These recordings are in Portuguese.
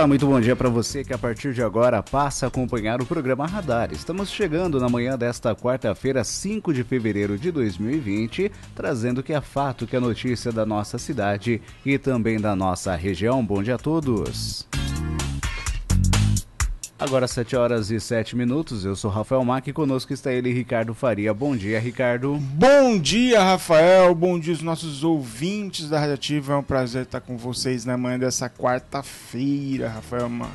Olá, muito bom dia para você que a partir de agora passa a acompanhar o programa Radar. Estamos chegando na manhã desta quarta-feira, 5 de fevereiro de 2020, trazendo que é fato, que é notícia da nossa cidade e também da nossa região. Bom dia a todos. Agora 7 horas e 7 minutos, eu sou Rafael Mac e conosco está ele, Ricardo Faria. Bom dia, Ricardo. Bom dia, Rafael. Bom dia os nossos ouvintes da Radiativa. É um prazer estar com vocês na manhã dessa quarta-feira, Rafael Mac.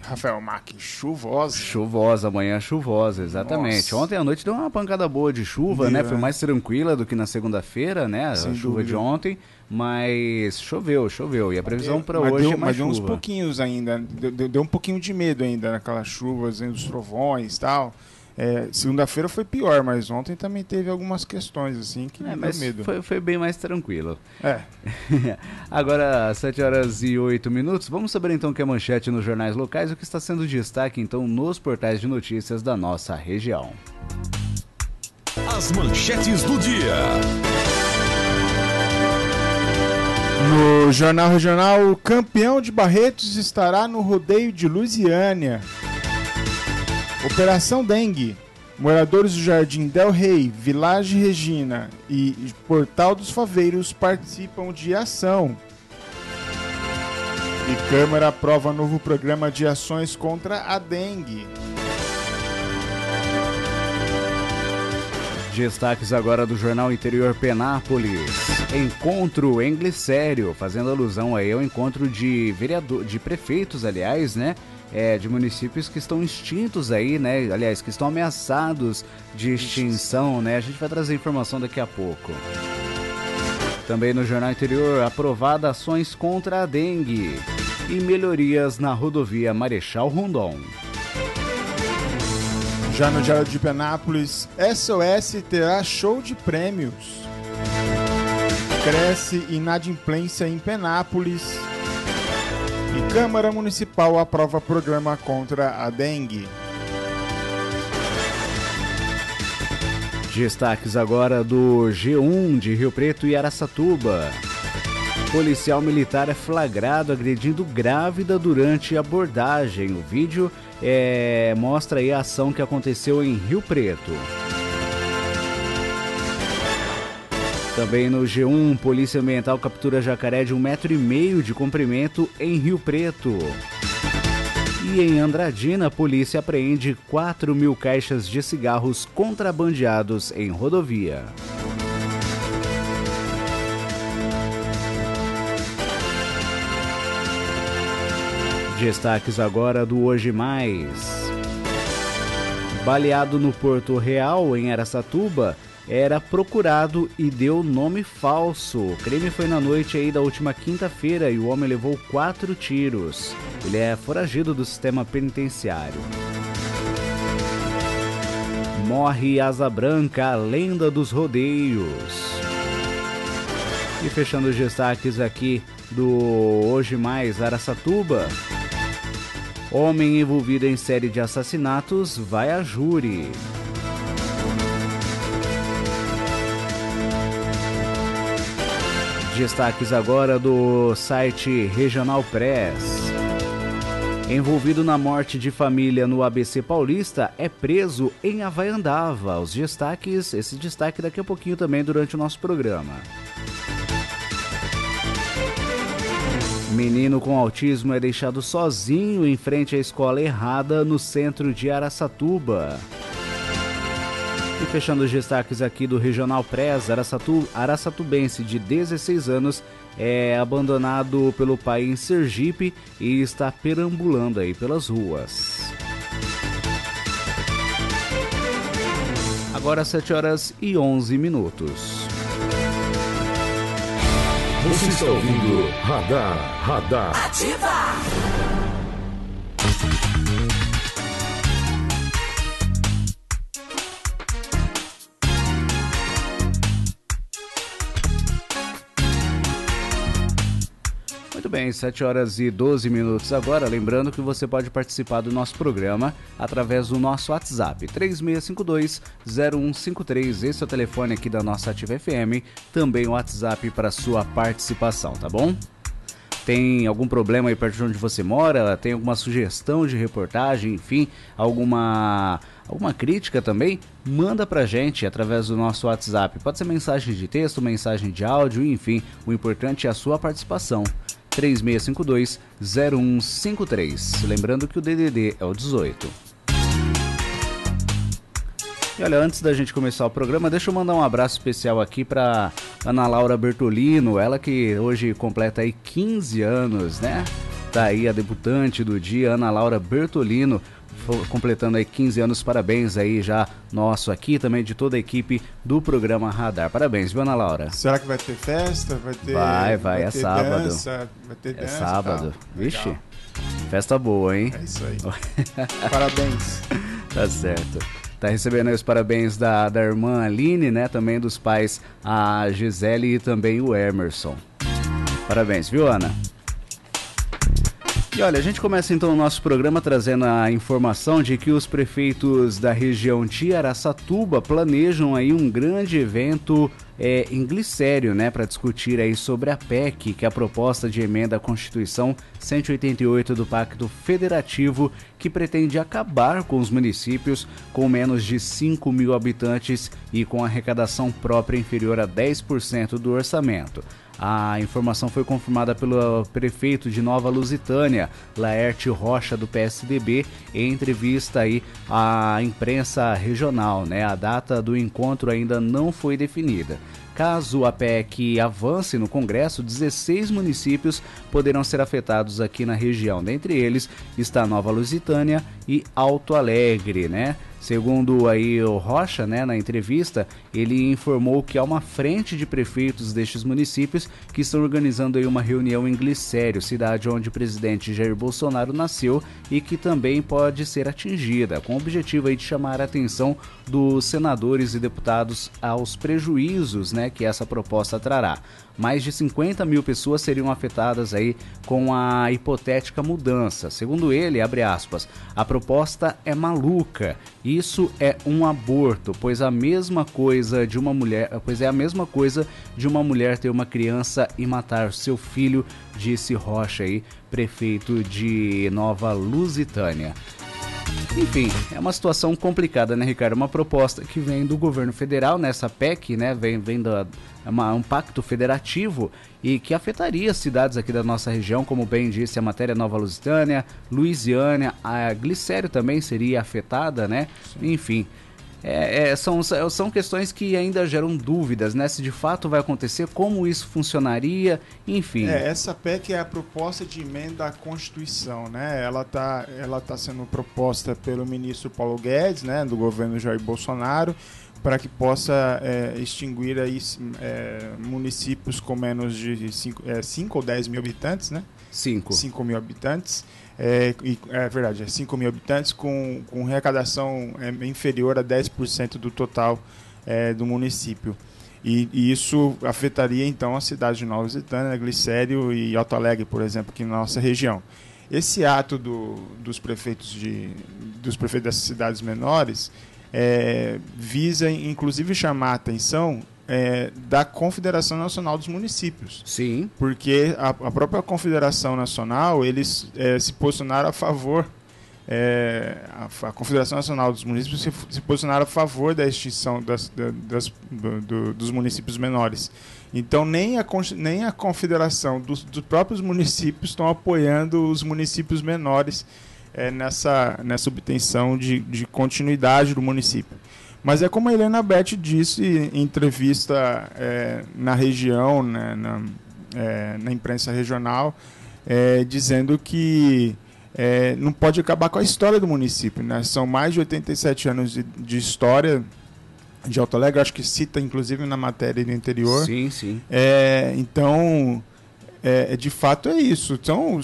Rafael Mac, chuvosa. Chuvosa, manhã chuvosa, exatamente. Nossa. Ontem à noite deu uma pancada boa de chuva, deu, né? Foi mais tranquila do que na segunda-feira, né? Sem a chuva dúvida. de ontem. Mas choveu, choveu. E a previsão para hoje deu, é mais mas deu uns pouquinhos ainda. Deu, deu, um pouquinho de medo ainda naquelas chuvas, os trovões e tal. É, Segunda-feira foi pior, mas ontem também teve algumas questões assim que é, me deu medo. Foi, foi bem mais tranquilo. É. Agora, 7 horas e 8 minutos. Vamos saber então que é manchete nos jornais locais, o que está sendo destaque então nos portais de notícias da nossa região. As manchetes do dia. No Jornal Regional, o campeão de Barretos estará no rodeio de Lusiânia. Operação Dengue. Moradores do Jardim Del Rey, Village Regina e Portal dos Faveiros participam de ação. E Câmara aprova novo programa de ações contra a dengue. Destaques agora do Jornal Interior Penápolis. Encontro em Glicério, fazendo alusão aí ao encontro de vereador, de prefeitos, aliás, né? É, de municípios que estão extintos aí, né? Aliás, que estão ameaçados de extinção, né? A gente vai trazer informação daqui a pouco. Também no Jornal Interior, aprovada ações contra a dengue e melhorias na rodovia Marechal Rondon. Já no Diário de Penápolis, SOS terá show de prêmios. Cresce inadimplência em Penápolis. E Câmara Municipal aprova programa contra a dengue. Destaques agora do G1 de Rio Preto e Araçatuba. Policial militar é flagrado agredindo grávida durante abordagem. O vídeo é, mostra a ação que aconteceu em Rio Preto. Também no G1, Polícia Ambiental captura jacaré de um metro e meio de comprimento em Rio Preto. E em Andradina, a polícia apreende 4 mil caixas de cigarros contrabandeados em rodovia. Destaques agora do Hoje Mais. Baleado no Porto Real, em Aracatuba, era procurado e deu nome falso. O crime foi na noite aí da última quinta-feira e o homem levou quatro tiros. Ele é foragido do sistema penitenciário. Morre Asa Branca, a lenda dos rodeios. E fechando os destaques aqui do Hoje Mais Aracatuba. Homem envolvido em série de assassinatos vai a júri. Destaques agora do site Regional Press. Envolvido na morte de família no ABC Paulista é preso em Havaiandava. Os destaques, esse destaque daqui a pouquinho também durante o nosso programa. Menino com autismo é deixado sozinho em frente à escola errada no centro de Araçatuba. E fechando os destaques aqui do Regional Press, Araçatu, Araçatubense de 16 anos é abandonado pelo pai em Sergipe e está perambulando aí pelas ruas. Agora 7 horas e 11 minutos. Você está ouvindo Radar, Radar. Ativa! Bem, 7 horas e 12 minutos agora. Lembrando que você pode participar do nosso programa através do nosso WhatsApp, 3652-0153. Esse é o telefone aqui da nossa Ativa FM. Também o WhatsApp para sua participação, tá bom? Tem algum problema aí perto de onde você mora? Tem alguma sugestão de reportagem? Enfim, alguma alguma crítica também, manda pra gente através do nosso WhatsApp. Pode ser mensagem de texto, mensagem de áudio, enfim, o importante é a sua participação. 3652-0153. Lembrando que o DDD é o 18. E olha, antes da gente começar o programa, deixa eu mandar um abraço especial aqui para Ana Laura Bertolino, ela que hoje completa aí 15 anos, né? Tá aí a debutante do dia, Ana Laura Bertolino completando aí 15 anos. Parabéns aí já nosso aqui, também de toda a equipe do programa Radar. Parabéns, viu, Ana Laura? Será que vai ter festa? Vai ter. Vai, vai, vai é sábado. Dança, vai ter é dança, sábado. Tá. Vixe. Festa boa, hein? É isso aí. Parabéns. Tá certo. Tá recebendo aí os parabéns da, da irmã Aline, né? Também dos pais a Gisele e também o Emerson. Parabéns, viu, Ana? E olha, a gente começa então o nosso programa trazendo a informação de que os prefeitos da região de Araçatuba planejam aí um grande evento é, em Glicério, né, para discutir aí sobre a PEC, que é a proposta de emenda à Constituição 188 do Pacto Federativo, que pretende acabar com os municípios com menos de 5 mil habitantes e com arrecadação própria inferior a 10% do orçamento. A informação foi confirmada pelo prefeito de Nova Lusitânia, Laerte Rocha, do PSDB, em entrevista aí à imprensa regional. Né? A data do encontro ainda não foi definida. Caso a PEC avance no Congresso, 16 municípios poderão ser afetados aqui na região. Dentre eles está Nova Lusitânia e Alto Alegre, né? Segundo aí o Rocha, né, na entrevista, ele informou que há uma frente de prefeitos destes municípios que estão organizando aí uma reunião em Glicério, cidade onde o presidente Jair Bolsonaro nasceu e que também pode ser atingida, com o objetivo aí de chamar a atenção dos senadores e deputados aos prejuízos, né, que essa proposta trará mais de 50 mil pessoas seriam afetadas aí com a hipotética mudança. Segundo ele, abre aspas, a proposta é maluca. Isso é um aborto, pois a mesma coisa de uma mulher, pois é a mesma coisa de uma mulher ter uma criança e matar seu filho, disse Rocha aí, prefeito de Nova Lusitânia. Enfim, é uma situação complicada, né, Ricardo? Uma proposta que vem do governo federal nessa PEC, né? Vem, vem da, é uma, um pacto federativo e que afetaria cidades aqui da nossa região, como bem disse a matéria Nova Lusitânia, Louisiana, a Glicério também seria afetada, né? Sim. Enfim. É, é, são, são questões que ainda geram dúvidas, né? Se de fato vai acontecer, como isso funcionaria, enfim. É, essa PEC é a proposta de emenda à Constituição, né? Ela está ela tá sendo proposta pelo ministro Paulo Guedes, né? Do governo Jair Bolsonaro para que possa é, extinguir aí, é, municípios com menos de 5 é, ou 10 mil habitantes, né? 5. 5 mil habitantes. É, é verdade, é 5 mil habitantes com, com arrecadação é, inferior a 10% do total é, do município. E, e, isso afetaria então a cidade de Nova Lusitânia, Glicério e Alto Alegre, por exemplo, aqui na nossa região. Esse ato do, dos prefeitos de dos prefeitos dessas cidades menores é, visa inclusive chamar a atenção é, da Confederação Nacional dos Municípios. Sim. Porque a, a própria Confederação Nacional, eles é, se posicionaram a favor, é, a, a, Confederação Nacional dos Municípios se, se posicionaram a favor da extinção das, das, do, do, dos municípios menores. Então, nem a, nem a Confederação dos, dos próprios municípios estão apoiando os municípios menores é, nessa, nessa obtenção de, de continuidade do município. Mas é como a Helena Beth disse em entrevista é, na região, né, na, é, na imprensa regional, é, dizendo que é, não pode acabar com a história do município. Né? São mais de 87 anos de, de história de Alto Alegre, acho que cita inclusive na matéria do interior. Sim, sim. É, então, é, de fato é isso. Então,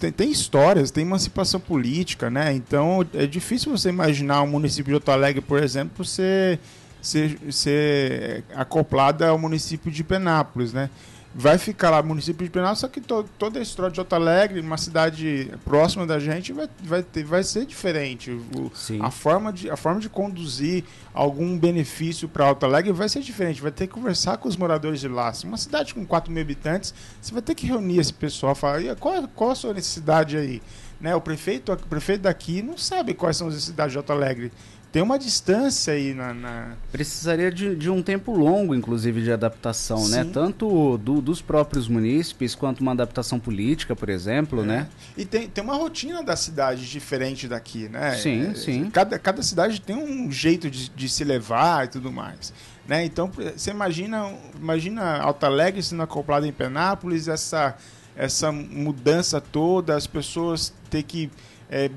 tem, tem, histórias, tem emancipação política, né? Então, é difícil você imaginar um município de Alto Alegre, por exemplo, ser, ser, ser acoplado ao município de Penápolis, né? Vai ficar lá município de Penal, só que to, toda a história de Alto Alegre, uma cidade próxima da gente, vai, vai, ter, vai ser diferente. O, a, forma de, a forma de conduzir algum benefício para Alto Alegre vai ser diferente. Vai ter que conversar com os moradores de lá. Uma cidade com 4 mil habitantes, você vai ter que reunir esse pessoal, falar qual, qual a sua necessidade aí. Né, o, prefeito, o prefeito daqui não sabe quais são as necessidades de Alto Alegre tem uma distância aí na. na... Precisaria de, de, um tempo longo, inclusive, de adaptação, né? Sim. né? Tanto do, dos próprios munícipes quanto uma adaptação política, por exemplo, é. né? E tem, tem uma rotina da cidade diferente daqui, né? Sim, é, sim. Cada, cada cidade tem um jeito de, de se levar e tudo mais. Né? Então, você imagina, imagina Alta Alegre sendo acoplada em Penápolis, essa, essa mudança toda, as pessoas ter que é,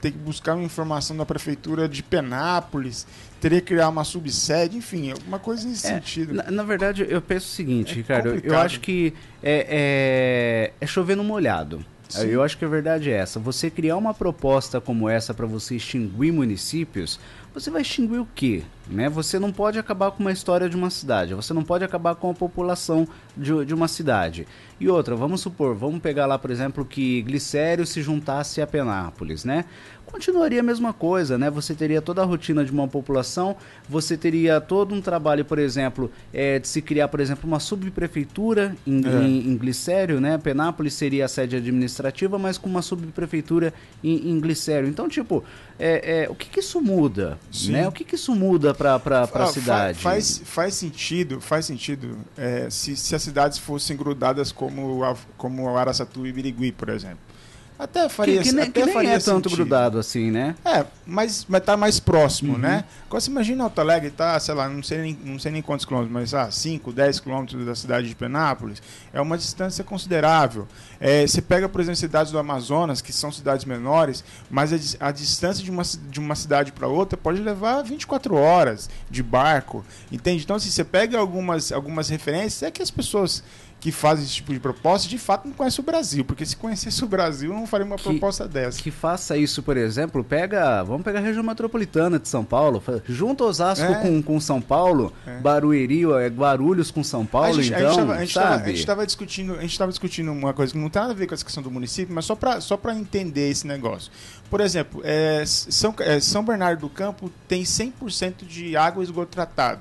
ter que buscar uma informação da prefeitura de Penápolis, teria que criar uma subsede, enfim, alguma coisa nesse é, sentido. Na, na, verdade, eu penso o seguinte, é Ricardo, complicado. eu acho que é, é, é chover no molhado. Sim. Eu acho que a verdade é essa. Você criar uma proposta como essa para você extinguir municípios, você vai extinguir o quê? Né? Você não pode acabar com uma história de uma cidade, você não pode acabar com a população de, de uma cidade. E outra, vamos supor, vamos pegar lá, por exemplo, que Glicério se juntasse a Penápolis, né? Continuaria a mesma coisa, né? Você teria toda a rotina de uma população, você teria todo um trabalho, por exemplo, é, de se criar, por exemplo, uma subprefeitura em, é. em, em, Glicério, né? Penápolis seria a sede administrativa, mas com uma subprefeitura em, em Glicério. Então, tipo, é, é, o que, que isso muda, Sim. né? O que, que isso muda para a cidade? Faz, faz sentido, faz sentido é, se, se as cidades fossem grudadas como, como Araçatu e Birigui, por exemplo. Até faria Que, que, nem, até que nem faria é tanto sentido. grudado assim, né? É, mas, mas tá mais próximo, uhum. né? Agora você imagina Alto Alegre, tá, sei lá, não sei nem, não sei nem quantos quilômetros, mas ah, 5, 10 quilômetros da cidade de Penápolis. É uma distância considerável. É, você pega, por exemplo, cidades do Amazonas, que são cidades menores, mas a, a distância de uma, de uma cidade para outra pode levar 24 horas de barco, entende? Então, se assim, você pega algumas, algumas referências, é que as pessoas que fazem esse tipo de proposta, de fato não conhece o Brasil, porque se conhecesse o Brasil, não faria uma que, proposta dessa. Que faça isso, por exemplo, pega, vamos pegar a região metropolitana de São Paulo, junta Osasco é. com, com São Paulo, é. Barueri, é, Guarulhos com São Paulo, a gente, então, a gente estava discutindo, a gente estava discutindo uma coisa que não tem nada a ver com essa questão do município, mas só para só para entender esse negócio. Por exemplo, é, São, é, São Bernardo do Campo tem 100% de água e esgoto tratado.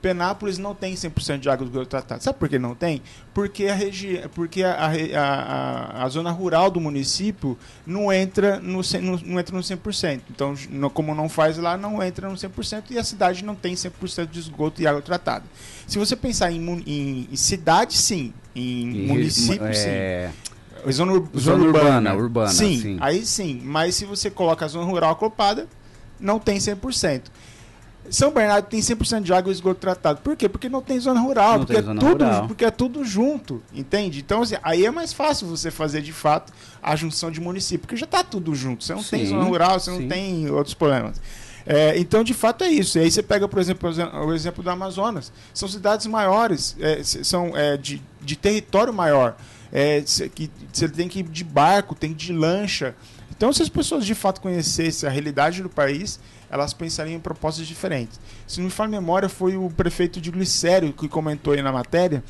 Penápolis não tem 100% de água esgoto tratado. Sabe por que não tem? Porque a, regi porque a, a, a, a, zona rural do município não entra no, no, não entra no 100%. Então, no, como não faz lá, não entra no 100% e a cidade não tem 100% de esgoto e água tratada. Se você pensar em, em, em cidade, sim. Em e, município, é... sim. Zona, ur zona, zona urbana, urbana, urbana sim, sim, aí sim. Mas se você coloca a zona rural acoplada, não tem 100%. São Bernardo tem 100% de água e esgoto tratado. Por quê? Porque não tem zona rural. Não porque, é tudo, rural. porque é tudo junto, entende? Então, assim, aí é mais fácil você fazer, de fato, a junção de município, porque já está tudo junto. Você não sim, tem zona rural, você sim. não tem outros problemas. É, então, de fato, é isso. E aí você pega, por exemplo, o exemplo do Amazonas. São cidades maiores, é, são é, de, de território maior. É, que você tem que ir de barco, tem de lancha. Então, se as pessoas de fato conhecessem a realidade do país, elas pensariam em propostas diferentes. Se não me falha memória, foi o prefeito de Glicério que comentou aí na matéria,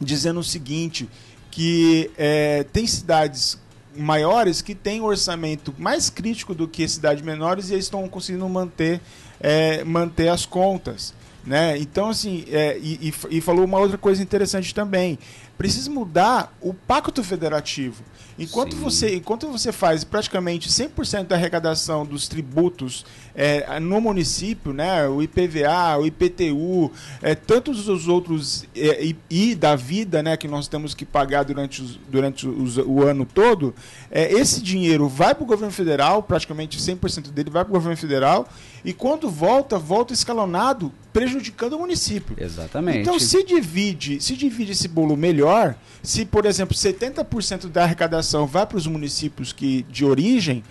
dizendo o seguinte, que é, tem cidades maiores que têm orçamento mais crítico do que cidades menores e eles estão conseguindo manter, é, manter as contas. Né? Então, assim, é, e, e, falou uma outra coisa interessante também. Precisa mudar o pacto federativo. Enquanto você, enquanto você faz praticamente 100% da arrecadação dos tributos é, no município, né, o IPVA, o IPTU, é, tantos os outros é, e, e, da vida né, que nós temos que pagar durante, os, durante os, o ano todo, é, esse dinheiro vai para o governo federal, praticamente 100% dele vai para o governo federal, e quando volta, volta escalonado, prejudicando o município. Exatamente. Então, se divide, se divide esse bolo melhor, se, por exemplo, 70% da arrecadação vai para os municípios que, de origem,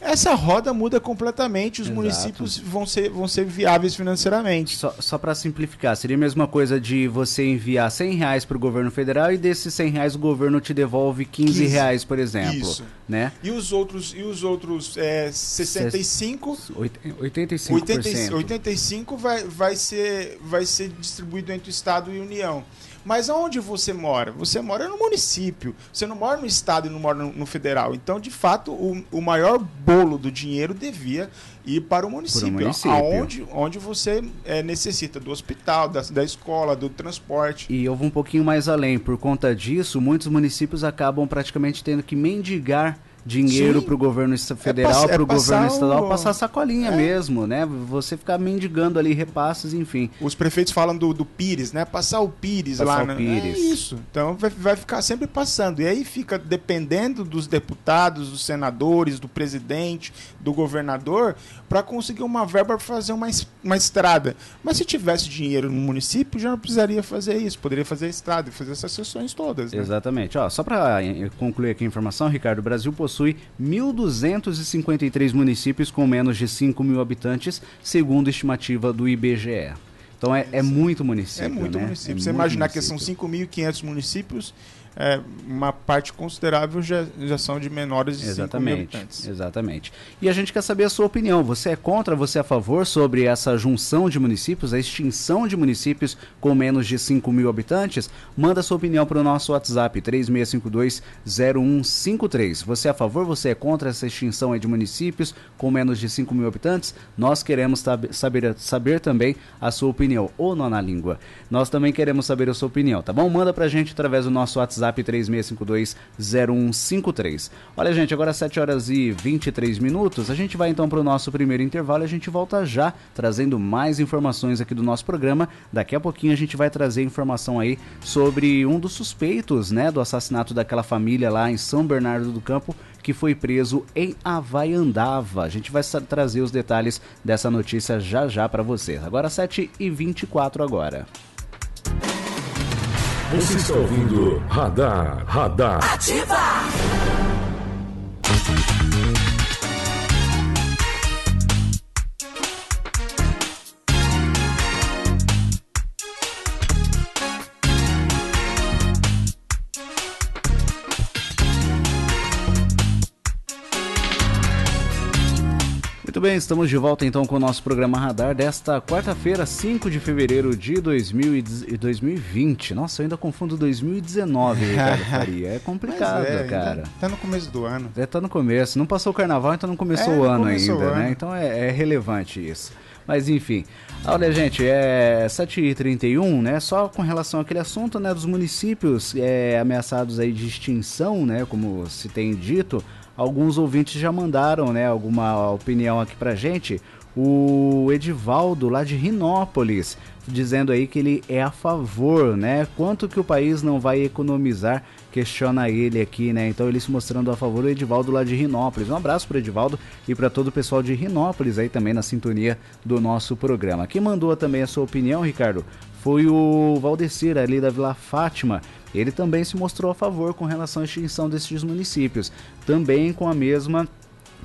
essa roda muda completamente, os Exato. municípios vão ser, vão ser viáveis financeiramente. Só, só para simplificar, seria a mesma coisa de você enviar 100 reais para o governo federal e desses 100 reais o governo te devolve 15, 15. reais, por exemplo. Isso. Né? E os outros, e os outros é, 65... 85%. 80, 85 vai, vai, ser, vai ser distribuído entre o Estado e União. Mas aonde você mora? Você mora no município. Você não mora no estado e não mora no, no federal. Então, de fato, o, o maior bolo do dinheiro devia ir para o município, município. Aonde, onde você é, necessita do hospital, da, da escola, do transporte. E eu vou um pouquinho mais além. Por conta disso, muitos municípios acabam praticamente tendo que mendigar dinheiro para o governo é federal, é para o governo estadual, o... passar sacolinha é. mesmo, né? Você ficar mendigando ali repasses, enfim. Os prefeitos falam do, do Pires, né? Passar o Pires passar lá. O né? Pires. É isso. Então vai, vai ficar sempre passando. E aí fica dependendo dos deputados, dos senadores, do presidente, do governador, para conseguir uma verba para fazer uma, uma estrada. Mas se tivesse dinheiro no município, já não precisaria fazer isso. Poderia fazer a estrada e fazer essas sessões todas. Né? Exatamente. Ó, só para eh, concluir aqui a informação, Ricardo, o Brasil possui 1.253 municípios com menos de 5 mil habitantes, segundo estimativa do IBGE. Então é, é muito município. É muito né? município. É Você imaginar município. que são 5.500 municípios é, uma parte considerável já, já são de menores de exatamente, 5 habitantes. Exatamente. E a gente quer saber a sua opinião. Você é contra, você é a favor sobre essa junção de municípios, a extinção de municípios com menos de 5 mil habitantes? Manda sua opinião para o nosso WhatsApp, 36520153. Você é a favor, você é contra essa extinção de municípios com menos de 5 mil habitantes? Nós queremos saber, saber também a sua opinião, ou não na língua. Nós também queremos saber a sua opinião, tá bom? Manda para a gente através do nosso WhatsApp WhatsApp 36520153. Olha, gente, agora 7 horas e 23 minutos. A gente vai então para o nosso primeiro intervalo e a gente volta já trazendo mais informações aqui do nosso programa. Daqui a pouquinho a gente vai trazer informação aí sobre um dos suspeitos, né, do assassinato daquela família lá em São Bernardo do Campo que foi preso em Havaiandava. A gente vai trazer os detalhes dessa notícia já já para você. Agora 7 e 24 agora. Você está ouvindo Radar, Radar. Ativa! Bem, estamos de volta então com o nosso programa Radar desta quarta-feira, 5 de fevereiro de 2020. Nossa, eu ainda confundo 2019, Ricardo Faria. É complicado, é, cara. Tá no começo do ano. É, tá no começo. Não passou o carnaval, então não começou é, o ano começou ainda, o né? ano. né? Então é, é relevante isso. Mas enfim. Olha, gente, é 7h31, né? Só com relação àquele assunto, né? Dos municípios é, ameaçados aí de extinção, né? Como se tem dito alguns ouvintes já mandaram, né, alguma opinião aqui pra gente. O Edivaldo, lá de Rinópolis, dizendo aí que ele é a favor, né? Quanto que o país não vai economizar? Questiona ele aqui, né? Então ele se mostrando a favor, o Edivaldo lá de Rinópolis. Um abraço para Edivaldo e para todo o pessoal de Rinópolis aí também na sintonia do nosso programa. Quem mandou também a sua opinião, Ricardo, foi o Valdecir ali da Vila Fátima ele também se mostrou a favor com relação à extinção desses municípios, também com a mesma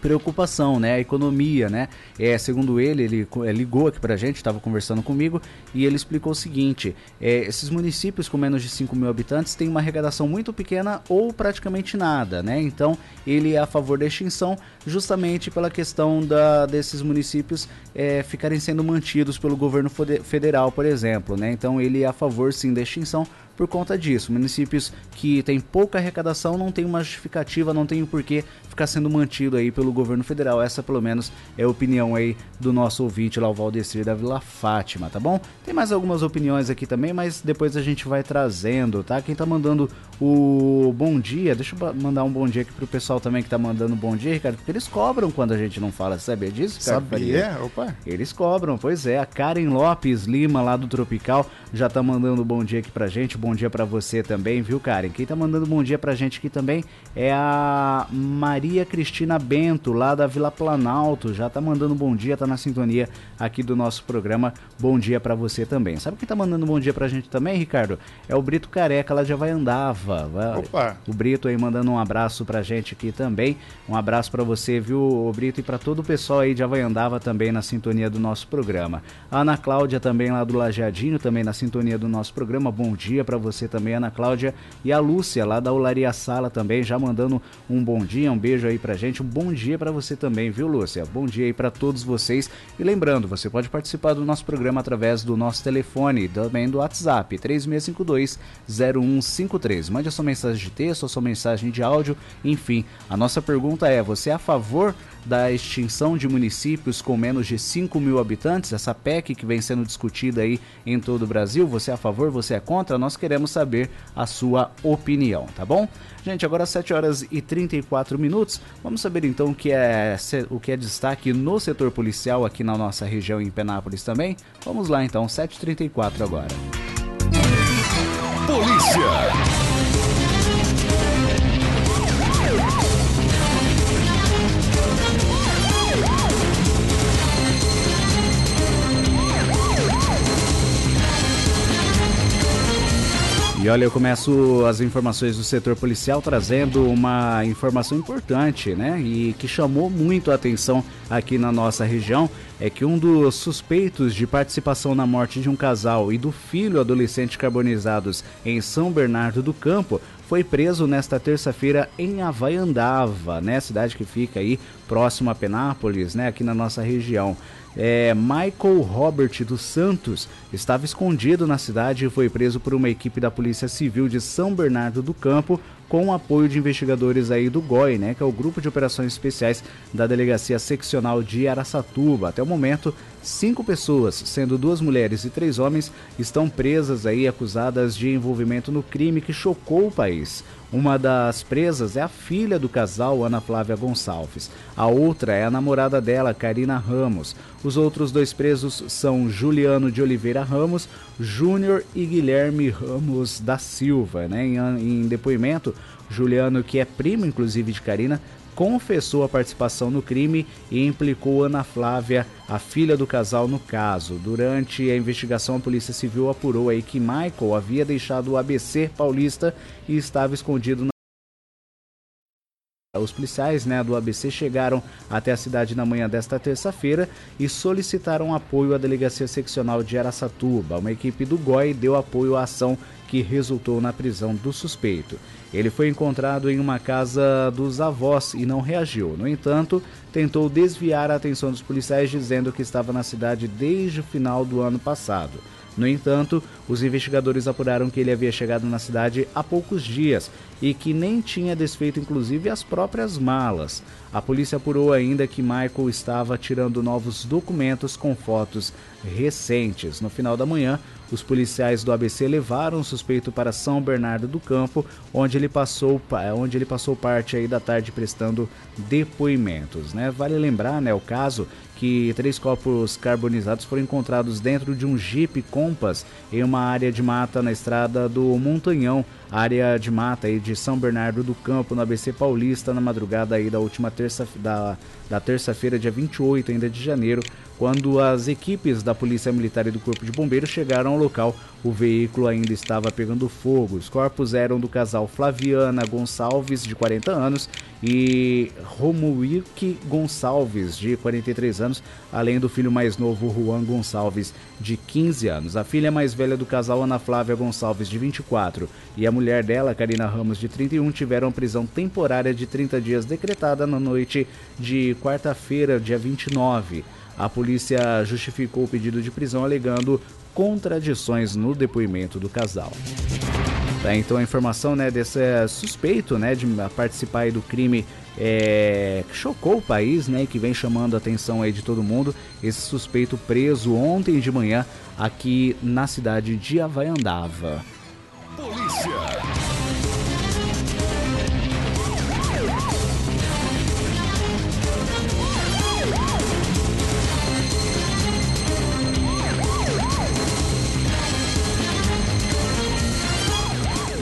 preocupação, né? A economia, né? É, segundo ele, ele é, ligou aqui pra gente, estava conversando comigo, e ele explicou o seguinte: é, esses municípios com menos de 5 mil habitantes têm uma arrecadação muito pequena ou praticamente nada, né? Então ele é a favor da extinção justamente pela questão da, desses municípios é, ficarem sendo mantidos pelo governo federal, por exemplo, né? Então ele é a favor sim da extinção por conta disso. Municípios que têm pouca arrecadação não tem uma justificativa, não tem o um porquê ficar sendo mantido aí pelo governo federal. Essa, pelo menos, é a opinião aí do nosso ouvinte lá, o Valdecir da Vila Fátima, tá bom? Tem mais algumas opiniões aqui também, mas depois a gente vai trazendo, tá? Quem tá mandando o bom dia, deixa eu mandar um bom dia aqui pro pessoal também que tá mandando bom dia, Ricardo, porque eles cobram quando a gente não fala, sabia disso, Ricardo? Sabia? Opa! Eles cobram, pois é. A Karen Lopes Lima, lá do Tropical, já tá mandando bom dia aqui pra gente. Bom bom dia para você também, viu, Karen? Quem tá mandando bom dia pra gente aqui também é a Maria Cristina Bento, lá da Vila Planalto. Já tá mandando bom dia, tá na sintonia aqui do nosso programa. Bom dia para você também. Sabe quem tá mandando bom dia pra gente também, Ricardo? É o Brito Careca, lá de Havaiandava. Opa! O Brito aí mandando um abraço pra gente aqui também. Um abraço para você, viu, Brito, e para todo o pessoal aí de Havaiandava também na sintonia do nosso programa. A Ana Cláudia também lá do Lajeadinho, também na sintonia do nosso programa. Bom dia para você também, Ana Cláudia. E a Lúcia lá da Olaria Sala também, já mandando um bom dia, um beijo aí pra gente. Um bom dia para você também, viu, Lúcia? Bom dia aí para todos vocês. E lembrando, você pode participar do nosso programa através do nosso telefone, também do WhatsApp, 3652 0153. Mande a sua mensagem de texto, a sua mensagem de áudio, enfim. A nossa pergunta é: você é a favor da extinção de municípios com menos de 5 mil habitantes, essa PEC que vem sendo discutida aí em todo o Brasil. Você é a favor, você é contra? Nós queremos saber a sua opinião, tá bom? Gente, agora 7 horas e 34 minutos. Vamos saber então o que é, o que é destaque no setor policial aqui na nossa região em Penápolis também. Vamos lá então, 7h34 agora. Polícia! E olha, eu começo as informações do setor policial trazendo uma informação importante, né? E que chamou muito a atenção aqui na nossa região. É que um dos suspeitos de participação na morte de um casal e do filho adolescente carbonizados em São Bernardo do Campo foi preso nesta terça-feira em Havaiandava, né? Cidade que fica aí próximo a Penápolis, né? Aqui na nossa região é, Michael Robert dos Santos estava escondido na cidade e foi preso por uma equipe da Polícia Civil de São Bernardo do Campo com o apoio de investigadores aí do GOI, né, que é o Grupo de Operações Especiais da Delegacia Seccional de Araçatuba. Até o momento, cinco pessoas, sendo duas mulheres e três homens, estão presas aí acusadas de envolvimento no crime que chocou o país. Uma das presas é a filha do casal, Ana Flávia Gonçalves. A outra é a namorada dela, Karina Ramos. Os outros dois presos são Juliano de Oliveira Ramos, Júnior e Guilherme Ramos da Silva. Né? Em, em depoimento, Juliano, que é primo inclusive de Karina, confessou a participação no crime e implicou Ana Flávia, a filha do casal, no caso. Durante a investigação, a Polícia Civil apurou aí que Michael havia deixado o ABC paulista e estava escondido na os policiais né, do ABC chegaram até a cidade na manhã desta terça-feira e solicitaram apoio à Delegacia Seccional de Araçatuba. Uma equipe do GOI deu apoio à ação que resultou na prisão do suspeito. Ele foi encontrado em uma casa dos avós e não reagiu. No entanto, tentou desviar a atenção dos policiais dizendo que estava na cidade desde o final do ano passado. No entanto, os investigadores apuraram que ele havia chegado na cidade há poucos dias e que nem tinha desfeito inclusive as próprias malas. A polícia apurou ainda que Michael estava tirando novos documentos com fotos recentes. No final da manhã, os policiais do ABC levaram o suspeito para São Bernardo do Campo, onde ele passou, onde ele passou parte da tarde prestando depoimentos. Né? Vale lembrar né, o caso que três corpos carbonizados foram encontrados dentro de um Jeep Compass em uma área de mata na estrada do Montanhão, área de mata aí de São Bernardo do Campo, no ABC Paulista, na madrugada aí da última terça da, da terça-feira, dia 28 ainda de janeiro, quando as equipes da Polícia Militar e do Corpo de Bombeiros chegaram ao local, o veículo ainda estava pegando fogo. Os corpos eram do casal Flaviana Gonçalves, de 40 anos, e Romuilke Gonçalves, de 43 anos, além do filho mais novo, Juan Gonçalves, de 15 anos. A filha mais velha do casal, Ana Flávia Gonçalves, de 24, e a mulher dela, Karina Ramos, de 31, tiveram prisão temporária de 30 dias decretada na noite de quarta-feira, dia 29. A polícia justificou o pedido de prisão alegando contradições no depoimento do casal. Tá, então a informação né, desse suspeito né, de participar do crime é, que chocou o país, né, que vem chamando a atenção aí de todo mundo. Esse suspeito preso ontem de manhã aqui na cidade de Havaiandava.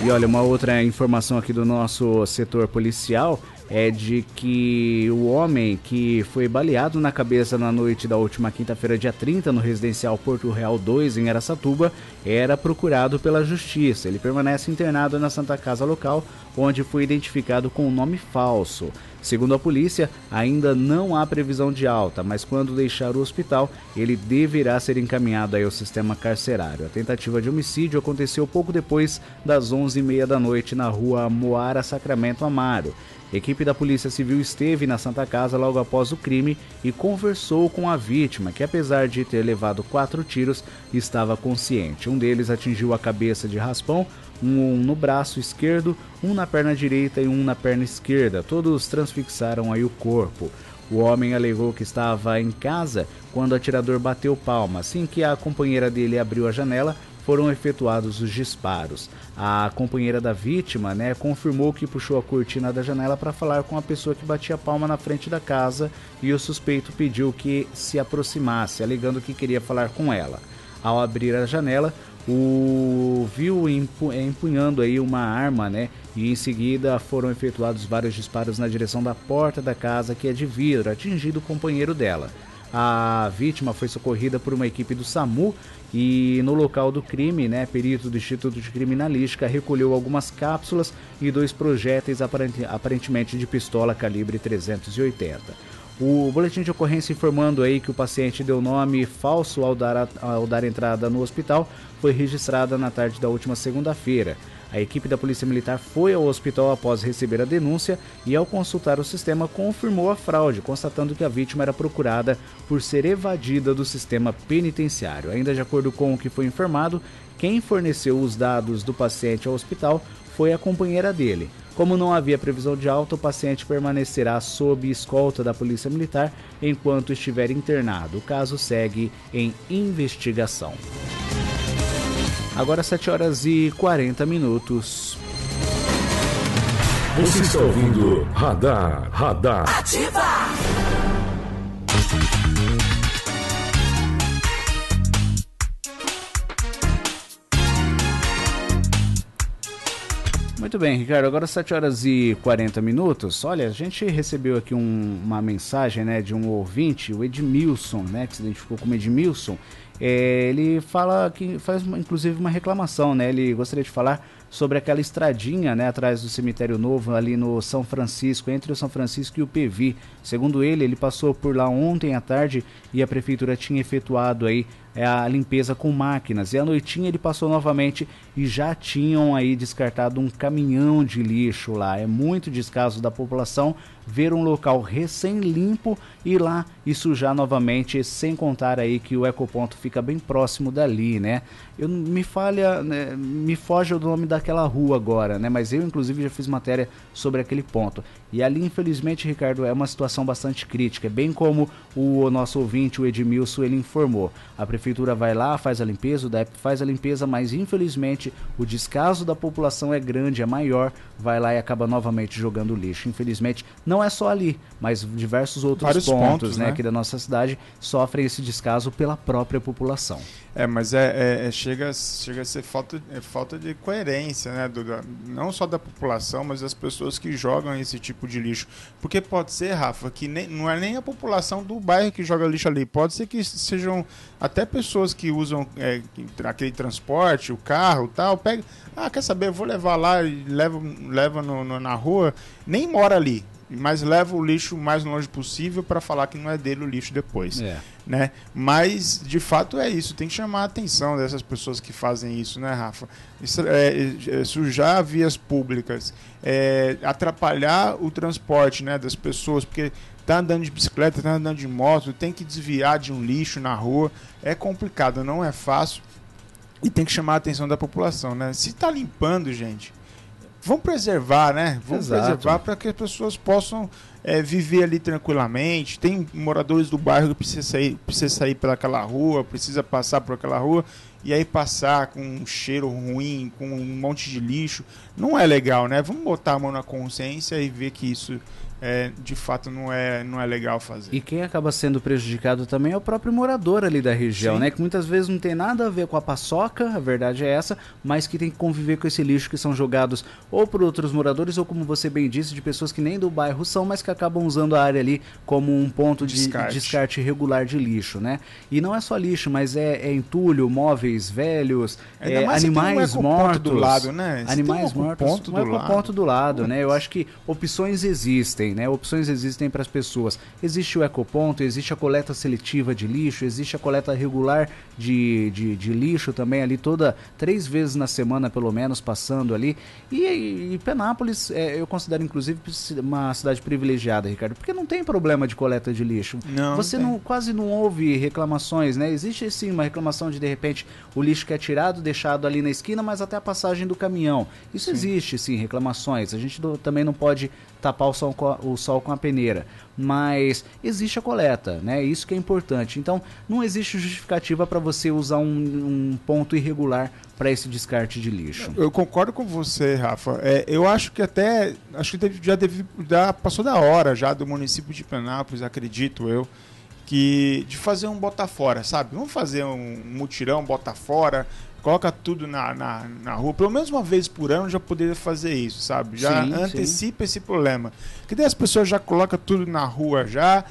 E olha, uma outra informação aqui do nosso setor policial é de que o homem que foi baleado na cabeça na noite da última quinta-feira, dia 30, no residencial Porto Real 2, em Aracatuba, era procurado pela justiça. Ele permanece internado na Santa Casa local, onde foi identificado com um nome falso. Segundo a polícia, ainda não há previsão de alta, mas quando deixar o hospital, ele deverá ser encaminhado ao sistema carcerário. A tentativa de homicídio aconteceu pouco depois das 11h30 da noite na rua Moara Sacramento Amaro. Equipe da Polícia Civil esteve na Santa Casa logo após o crime e conversou com a vítima, que apesar de ter levado quatro tiros, estava consciente. Um deles atingiu a cabeça de raspão, um no braço esquerdo, um na perna direita e um na perna esquerda. Todos transfixaram aí o corpo. O homem alegou que estava em casa quando o atirador bateu palma. Assim que a companheira dele abriu a janela, foram efetuados os disparos. A companheira da vítima, né, confirmou que puxou a cortina da janela para falar com a pessoa que batia palma na frente da casa e o suspeito pediu que se aproximasse, alegando que queria falar com ela. Ao abrir a janela, o viu empunhando aí uma arma, né? E em seguida foram efetuados vários disparos na direção da porta da casa que é de vidro, atingindo o companheiro dela. A vítima foi socorrida por uma equipe do SAMU e no local do crime, né, perito do Instituto de Criminalística recolheu algumas cápsulas e dois projéteis aparentemente de pistola calibre 380. O boletim de ocorrência informando aí que o paciente deu nome falso ao dar, ao dar entrada no hospital foi registrada na tarde da última segunda-feira. A equipe da Polícia Militar foi ao hospital após receber a denúncia e, ao consultar o sistema, confirmou a fraude, constatando que a vítima era procurada por ser evadida do sistema penitenciário. Ainda de acordo com o que foi informado, quem forneceu os dados do paciente ao hospital foi a companheira dele. Como não havia previsão de alta, o paciente permanecerá sob escolta da Polícia Militar enquanto estiver internado. O caso segue em investigação. Agora 7 horas e 40 minutos. Você está ouvindo Radar, Radar. Ativa! Muito bem, Ricardo. Agora 7 horas e 40 minutos. Olha, a gente recebeu aqui um, uma mensagem né, de um ouvinte, o Edmilson, né, que se identificou como Edmilson. É, ele fala que faz inclusive uma reclamação, né? Ele gostaria de falar sobre aquela estradinha, né, atrás do cemitério novo ali no São Francisco, entre o São Francisco e o PV. Segundo ele, ele passou por lá ontem à tarde e a prefeitura tinha efetuado aí é, a limpeza com máquinas. E à noitinha ele passou novamente e já tinham aí descartado um caminhão de lixo lá. É muito descaso da população ver um local recém-limpo e lá e sujar novamente, sem contar aí que o ecoponto fica bem próximo dali, né? Eu me falha, né, me foge o nome daquela rua agora, né? Mas eu inclusive já fiz matéria sobre aquele ponto. E ali, infelizmente, Ricardo, é uma situação bastante crítica, bem como o nosso ouvinte, o Edmilson, ele informou. A prefeitura vai lá, faz a limpeza, o DEP faz a limpeza, mas infelizmente o descaso da população é grande, é maior, vai lá e acaba novamente jogando lixo. Infelizmente, não é só ali, mas diversos outros Vários pontos, pontos né, né, aqui da nossa cidade sofrem esse descaso pela própria população. É, mas é, é, é, chega, chega a ser falta, é falta de coerência, né? Do, da, não só da população, mas das pessoas que jogam esse tipo de lixo. Porque pode ser, Rafa, que nem, não é nem a população do bairro que joga lixo ali. Pode ser que sejam até pessoas que usam é, aquele transporte, o carro tal. Pega, ah, quer saber? Eu vou levar lá e leva, leva no, no, na rua. Nem mora ali mas leva o lixo o mais longe possível para falar que não é dele o lixo depois. É. Né? Mas, de fato, é isso. Tem que chamar a atenção dessas pessoas que fazem isso, né, Rafa? Isso, é, é, sujar vias públicas, é, atrapalhar o transporte né, das pessoas, porque tá andando de bicicleta, tá andando de moto, tem que desviar de um lixo na rua. É complicado, não é fácil. E tem que chamar a atenção da população, né? Se está limpando, gente, vamos preservar, né? Vamos Exato. preservar para que as pessoas possam é, viver ali tranquilamente. Tem moradores do bairro que precisa sair, precisa sair pelaquela rua, precisa passar por aquela rua e aí passar com um cheiro ruim, com um monte de lixo. Não é legal, né? Vamos botar a mão na consciência e ver que isso é, de fato não é, não é legal fazer. E quem acaba sendo prejudicado também é o próprio morador ali da região, Sim. né? Que muitas vezes não tem nada a ver com a paçoca, a verdade é essa, mas que tem que conviver com esse lixo que são jogados ou por outros moradores ou como você bem disse, de pessoas que nem do bairro são, mas que acabam usando a área ali como um ponto de descarte, descarte regular de lixo, né? E não é só lixo, mas é, é entulho, móveis velhos, é, animais um mortos. do lado, né? Animais um mortos, ponto do ponto do lado, né? Eu acho que opções existem, né? Opções existem para as pessoas. Existe o ecoponto, existe a coleta seletiva de lixo, existe a coleta regular de, de, de lixo também ali toda três vezes na semana pelo menos passando ali. E, e Penápolis é, eu considero inclusive uma cidade privilegiada, Ricardo, porque não tem problema de coleta de lixo. Não, Você não, não quase não ouve reclamações, né? Existe sim uma reclamação de de repente o lixo que é tirado, deixado ali na esquina, mas até a passagem do caminhão. Isso sim. existe sim, reclamações. A gente do, também não pode tapar o sol, com a, o sol com a peneira. Mas existe a coleta, né? Isso que é importante. Então, não existe justificativa para você usar um, um ponto irregular para esse descarte de lixo. Eu concordo com você, Rafa. É, eu acho que até acho que já deve já passou da hora já do município de Penápolis, acredito eu, que de fazer um bota fora, sabe? Vamos fazer um mutirão, bota fora, coloca tudo na, na, na, rua, pelo menos uma vez por ano já poderia fazer isso, sabe? Já sim, antecipa sim. esse problema. Que daí as pessoas já colocam tudo na rua já,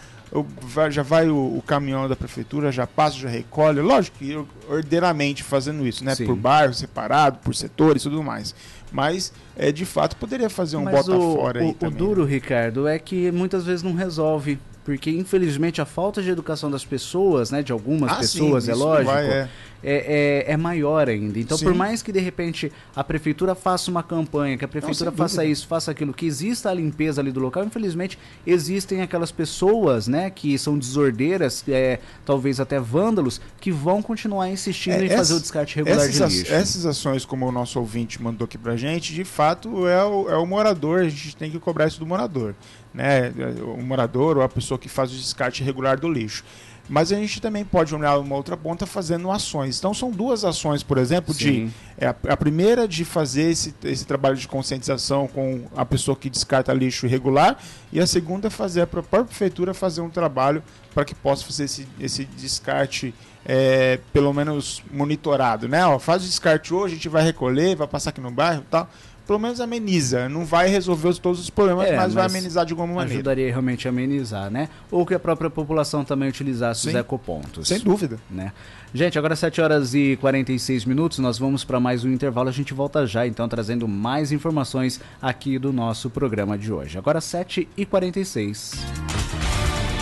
já vai o, o, caminhão da prefeitura, já passa, já recolhe. Lógico que ordeiramente fazendo isso, né? Sim. Por bairro separado, por setores e tudo mais. Mas, é, de fato, poderia fazer um Mas bota o, fora aí o, também. O duro, Ricardo, é que muitas vezes não resolve porque infelizmente a falta de educação das pessoas, né, de algumas ah, pessoas, sim, é lógico, vai, é é, é, é maior ainda. Então, Sim. por mais que de repente a prefeitura faça uma campanha, que a prefeitura Não, faça isso, faça aquilo, que exista a limpeza ali do local, infelizmente existem aquelas pessoas, né, que são desordeiras, é, talvez até vândalos, que vão continuar insistindo é, em fazer o descarte regular de lixo. Essas ações, como o nosso ouvinte mandou aqui pra gente, de fato é o, é o morador, a gente tem que cobrar isso do morador. Né? O morador ou a pessoa que faz o descarte regular do lixo. Mas a gente também pode olhar uma outra ponta fazendo ações. Então são duas ações, por exemplo, Sim. de é a, primeira de fazer esse, esse trabalho de conscientização com a pessoa que descarta lixo irregular e a segunda é fazer a própria prefeitura fazer um trabalho para que possa fazer esse, esse descarte é, pelo menos monitorado, né? Ó, faz o descarte hoje, a gente vai recolher, vai passar aqui no bairro, tal pelo menos ameniza. Não vai resolver todos os problemas, é, mas, mas, vai amenizar de alguma maneira. Ajudaria realmente a amenizar, né? Ou que a própria população também utilizasse Sim, os ecopontos. Sem dúvida. Né? Gente, agora 7 horas e 46 minutos, nós vamos para mais um intervalo. A gente volta já, então, trazendo mais informações aqui do nosso programa de hoje. Agora 7 e 46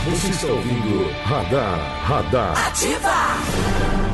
Você está ouvindo Radar, Radar. Ativa!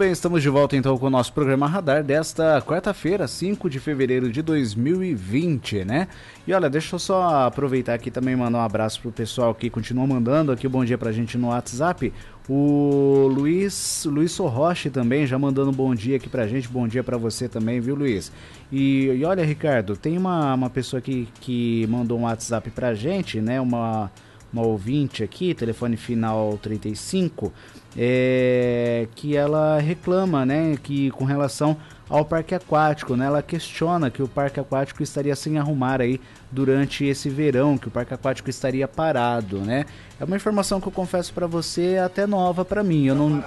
Bem, estamos de volta então com o nosso programa Radar desta quarta-feira, 5 de fevereiro de 2020, né? E olha, deixa eu só aproveitar aqui também mandar um abraço pro pessoal que continua mandando aqui bom dia pra gente no WhatsApp. O Luiz, Luiz Sorroche também já mandando um bom dia aqui pra gente, bom dia para você também, viu Luiz? E, e, olha, Ricardo, tem uma, uma pessoa aqui que mandou um WhatsApp pra gente, né? Uma, uma ouvinte aqui, telefone final 35 é, que ela reclama, né, que com relação ao parque aquático, né, ela questiona que o parque aquático estaria sem arrumar aí durante esse verão, que o parque aquático estaria parado, né? É uma informação que eu confesso para você até nova para mim. Eu não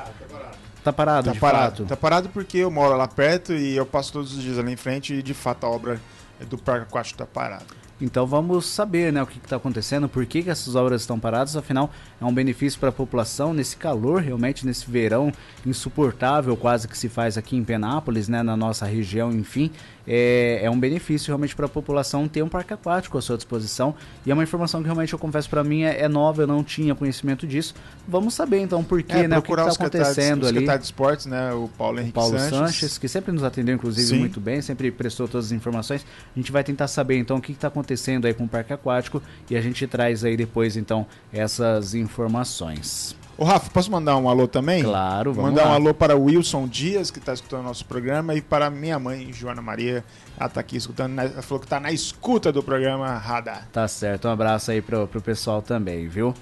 Tá parado, tá parado. Fato. Tá parado porque eu moro lá perto e eu passo todos os dias ali em frente e de fato a obra do parque aquático tá parada. Então vamos saber né, o que está acontecendo, por que, que essas obras estão paradas, afinal é um benefício para a população nesse calor, realmente nesse verão insuportável quase que se faz aqui em Penápolis, né, na nossa região, enfim é, é um benefício realmente para a população ter um parque aquático à sua disposição. E é uma informação que realmente eu confesso para mim é, é, nova, eu não tinha conhecimento disso. Vamos saber então por quê, é, né? O que está acontecendo ali. O de esportes, né? O Paulo Henrique o Paulo Sanches. Sanches. que sempre nos atendeu, inclusive, Sim. muito bem, sempre prestou todas as informações. A gente vai tentar saber então o que está acontecendo aí com o parque aquático e a gente traz aí depois então essas informações. Ô, Rafa, posso mandar um alô também? Claro, vamos Mandar lá. um alô para o Wilson Dias, que está escutando nosso programa, e para minha mãe, Joana Maria. Ela está aqui escutando, ela falou que está na escuta do programa Radar. Tá certo, um abraço aí pro, pro pessoal também, viu?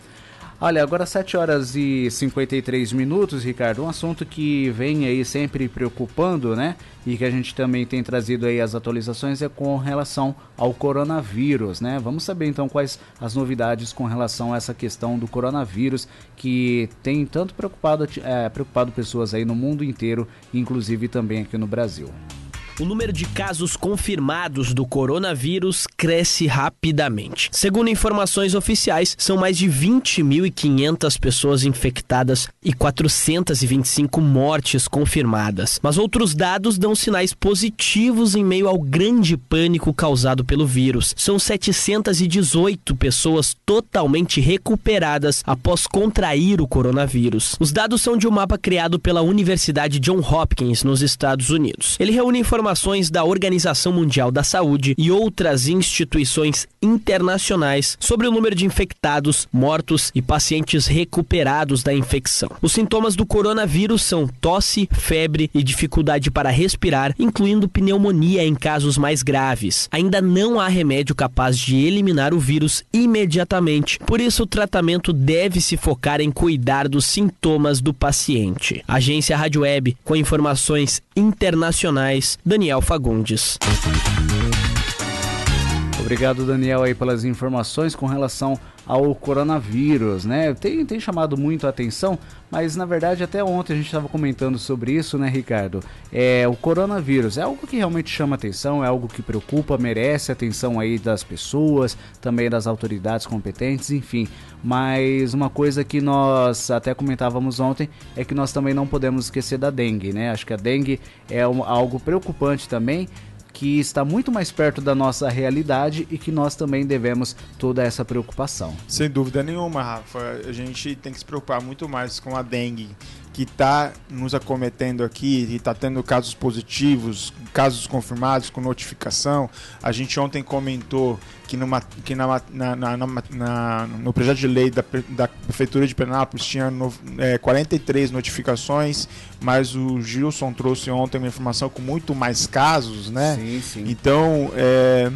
Olha, agora 7 horas e 53 minutos, Ricardo. Um assunto que vem aí sempre preocupando, né? E que a gente também tem trazido aí as atualizações é com relação ao coronavírus, né? Vamos saber então quais as novidades com relação a essa questão do coronavírus que tem tanto preocupado, é, preocupado pessoas aí no mundo inteiro, inclusive também aqui no Brasil. O número de casos confirmados do coronavírus cresce rapidamente. Segundo informações oficiais, são mais de 20.500 pessoas infectadas e 425 mortes confirmadas. Mas outros dados dão sinais positivos em meio ao grande pânico causado pelo vírus. São 718 pessoas totalmente recuperadas após contrair o coronavírus. Os dados são de um mapa criado pela Universidade John Hopkins, nos Estados Unidos. Ele reúne informações da Organização Mundial da Saúde e outras instituições internacionais sobre o número de infectados, mortos e pacientes recuperados da infecção. Os sintomas do coronavírus são tosse, febre e dificuldade para respirar, incluindo pneumonia em casos mais graves. Ainda não há remédio capaz de eliminar o vírus imediatamente, por isso o tratamento deve se focar em cuidar dos sintomas do paciente. Agência Rádio Web, com informações internacionais, Daniel Fagundes. Obrigado, Daniel, aí pelas informações com relação ao coronavírus, né? Tem, tem chamado muito a atenção, mas na verdade até ontem a gente estava comentando sobre isso, né, Ricardo? É, o coronavírus é algo que realmente chama atenção, é algo que preocupa, merece atenção aí das pessoas, também das autoridades competentes, enfim. Mas uma coisa que nós até comentávamos ontem é que nós também não podemos esquecer da dengue, né? Acho que a dengue é um, algo preocupante também que está muito mais perto da nossa realidade e que nós também devemos toda essa preocupação. Sem dúvida nenhuma, Rafa. A gente tem que se preocupar muito mais com a dengue, que está nos acometendo aqui e está tendo casos positivos, casos confirmados com notificação. A gente ontem comentou que, numa, que na, na, na, no projeto de lei da, da Prefeitura de Penápolis tinha no, é, 43 notificações, mas o Gilson trouxe ontem uma informação com muito mais casos, né? Sim, sim. Então, é,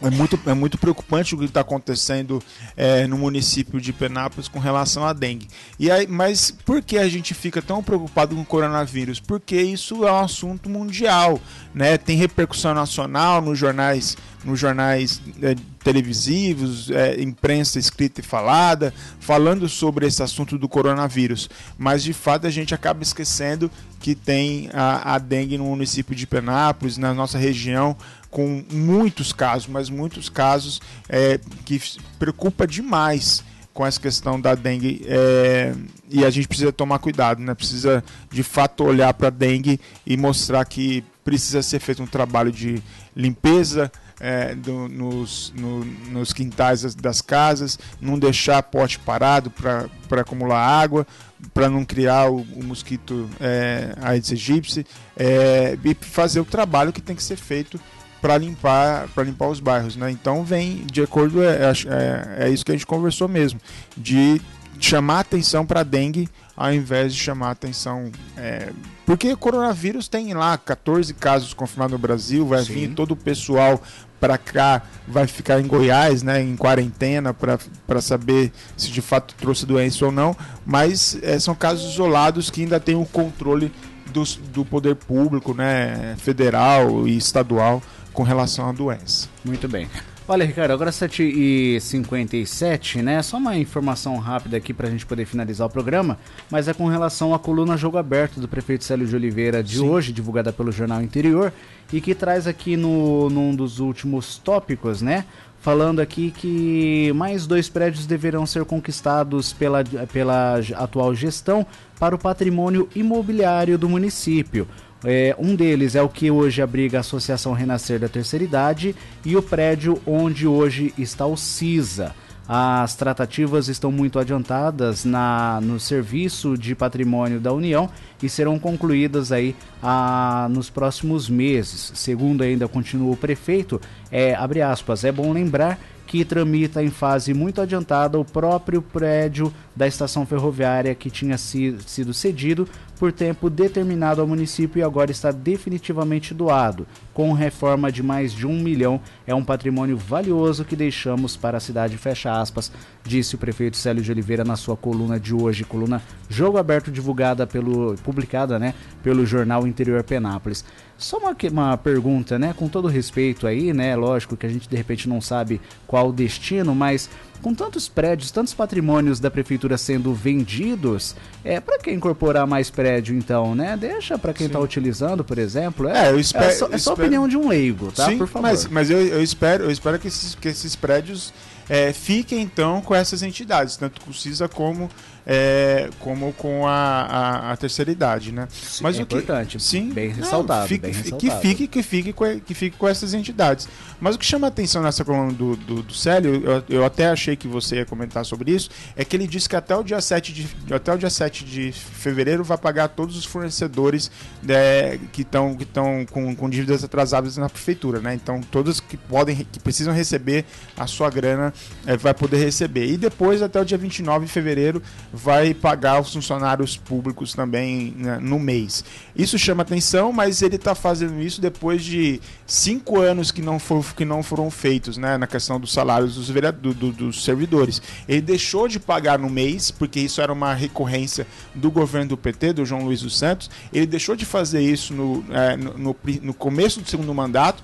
é muito, é muito preocupante o que está acontecendo é, no município de Penápolis com relação à dengue. E aí, mas por que a gente fica tão preocupado com o coronavírus? Porque isso é um assunto mundial, né? Tem repercussão nacional nos jornais, nos jornais é, televisivos, é, imprensa escrita e falada, falando sobre esse assunto do coronavírus. Mas de fato a gente acaba esquecendo que tem a, a dengue no município de Penápolis, na nossa região, com muitos casos, mas muitos casos é, que preocupa demais com essa questão da dengue é, e a gente precisa tomar cuidado, né? Precisa de fato olhar para a dengue e mostrar que precisa ser feito um trabalho de limpeza é, do, nos, no, nos quintais das, das, casas, não deixar pote parado para acumular água, para não criar o, o mosquito é, Aedes aegypti é, e fazer o trabalho que tem que ser feito para limpar para limpar os bairros, né? Então vem de acordo é, é, é, isso que a gente conversou mesmo, de chamar atenção para dengue ao invés de chamar atenção é, porque coronavírus tem lá 14 casos confirmados no Brasil, vai Sim. vir todo o pessoal para cá, vai ficar em Goiás, né, em quarentena para saber se de fato trouxe doença ou não, mas é, são casos isolados que ainda tem o controle do, do poder público, né, federal e estadual com relação à doença. Muito bem. Olha, Ricardo, agora 7h57, né? Só uma informação rápida aqui para a gente poder finalizar o programa, mas é com relação à coluna Jogo Aberto do prefeito Célio de Oliveira de Sim. hoje, divulgada pelo Jornal Interior, e que traz aqui no, num dos últimos tópicos, né? Falando aqui que mais dois prédios deverão ser conquistados pela, pela atual gestão para o patrimônio imobiliário do município. É, um deles é o que hoje abriga a Associação Renascer da Terceira Idade e o prédio onde hoje está o CISA. As tratativas estão muito adiantadas na, no Serviço de Patrimônio da União e serão concluídas aí a, nos próximos meses. Segundo ainda continua o prefeito, é, abre aspas, é bom lembrar que tramita em fase muito adiantada o próprio prédio da estação ferroviária que tinha sido cedido por tempo determinado ao município e agora está definitivamente doado. Com reforma de mais de um milhão, é um patrimônio valioso que deixamos para a cidade, fecha aspas, disse o prefeito Célio de Oliveira na sua coluna de hoje, coluna Jogo Aberto divulgada pelo, publicada né, pelo jornal Interior Penápolis. Só uma, uma pergunta, né, com todo respeito aí, né, lógico que a gente de repente não sabe qual o destino, mas com tantos prédios, tantos patrimônios da prefeitura sendo vendidos, é para que incorporar mais prédio então, né? Deixa para quem está utilizando, por exemplo. É, é eu espero, é só, é só espero... opinião de um leigo, tá? Sim, por favor. Mas, mas eu, eu espero, eu espero que esses, que esses prédios é, fiquem então com essas entidades, tanto com o CISA como é, como com a, a, a, terceira idade, né? Sim, Mas é o que, importante, sim, bem ressaltado, não, fique, bem ressaltado. Que fique, que fique, com, que fique com essas entidades. Mas o que chama a atenção nessa coluna do, do, do Célio, eu, eu, até achei que você ia comentar sobre isso, é que ele disse que até o dia 7 de, até o dia 7 de fevereiro vai pagar todos os fornecedores né, que estão que com, com dívidas atrasadas na prefeitura, né? Então todos que podem, que precisam receber a sua grana é, vai poder receber. E depois, até o dia 29 de fevereiro, vai pagar os funcionários públicos também né, no mês. Isso chama atenção, mas ele está fazendo isso depois de cinco anos que não, for, que não foram feitos né, na questão dos salários dos, do, do, dos servidores. Ele deixou de pagar no mês, porque isso era uma recorrência do governo do PT, do João Luiz dos Santos. Ele deixou de fazer isso no, é, no, no, no começo do segundo mandato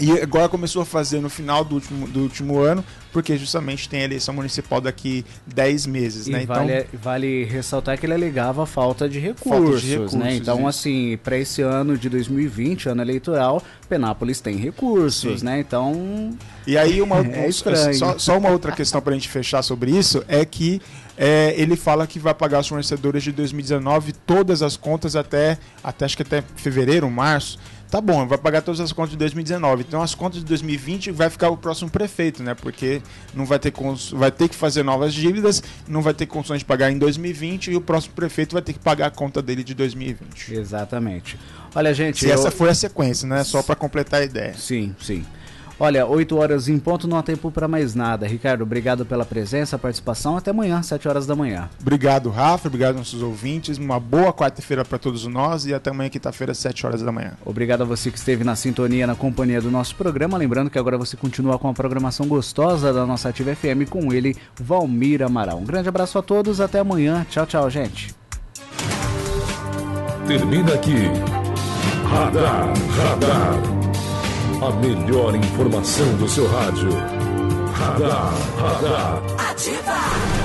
e agora começou a fazer no final do último, do último ano, porque justamente tem a eleição municipal daqui 10 meses, né? Vale, então, vale ressaltar que ele alegava falta de recursos, falta de recursos né? Então, isso. assim, para esse ano de 2020, ano eleitoral, Penápolis tem recursos, Sim. né? Então. E aí, uma, é estranho. Só, só uma outra questão para a gente fechar sobre isso é que é, ele fala que vai pagar os fornecedores de 2019 todas as contas até, até acho que até fevereiro, março. Tá bom, vai pagar todas as contas de 2019. Então as contas de 2020 vai ficar o próximo prefeito, né? Porque não vai ter cons... vai ter que fazer novas dívidas, não vai ter condições de pagar em 2020 e o próximo prefeito vai ter que pagar a conta dele de 2020. Exatamente. Olha, gente, se eu... essa foi a sequência, né? Só para completar a ideia. Sim, sim. Olha, 8 horas em ponto, não há tempo para mais nada. Ricardo, obrigado pela presença, participação. Até amanhã, 7 horas da manhã. Obrigado, Rafa. Obrigado aos nossos ouvintes. Uma boa quarta-feira para todos nós e até amanhã, quinta-feira, 7 horas da manhã. Obrigado a você que esteve na sintonia, na companhia do nosso programa. Lembrando que agora você continua com a programação gostosa da nossa Ativa FM com ele, Valmir Amaral. Um grande abraço a todos, até amanhã. Tchau, tchau, gente. Termina aqui. Radar, radar. A melhor informação do seu rádio. Radar, radar. Ativa!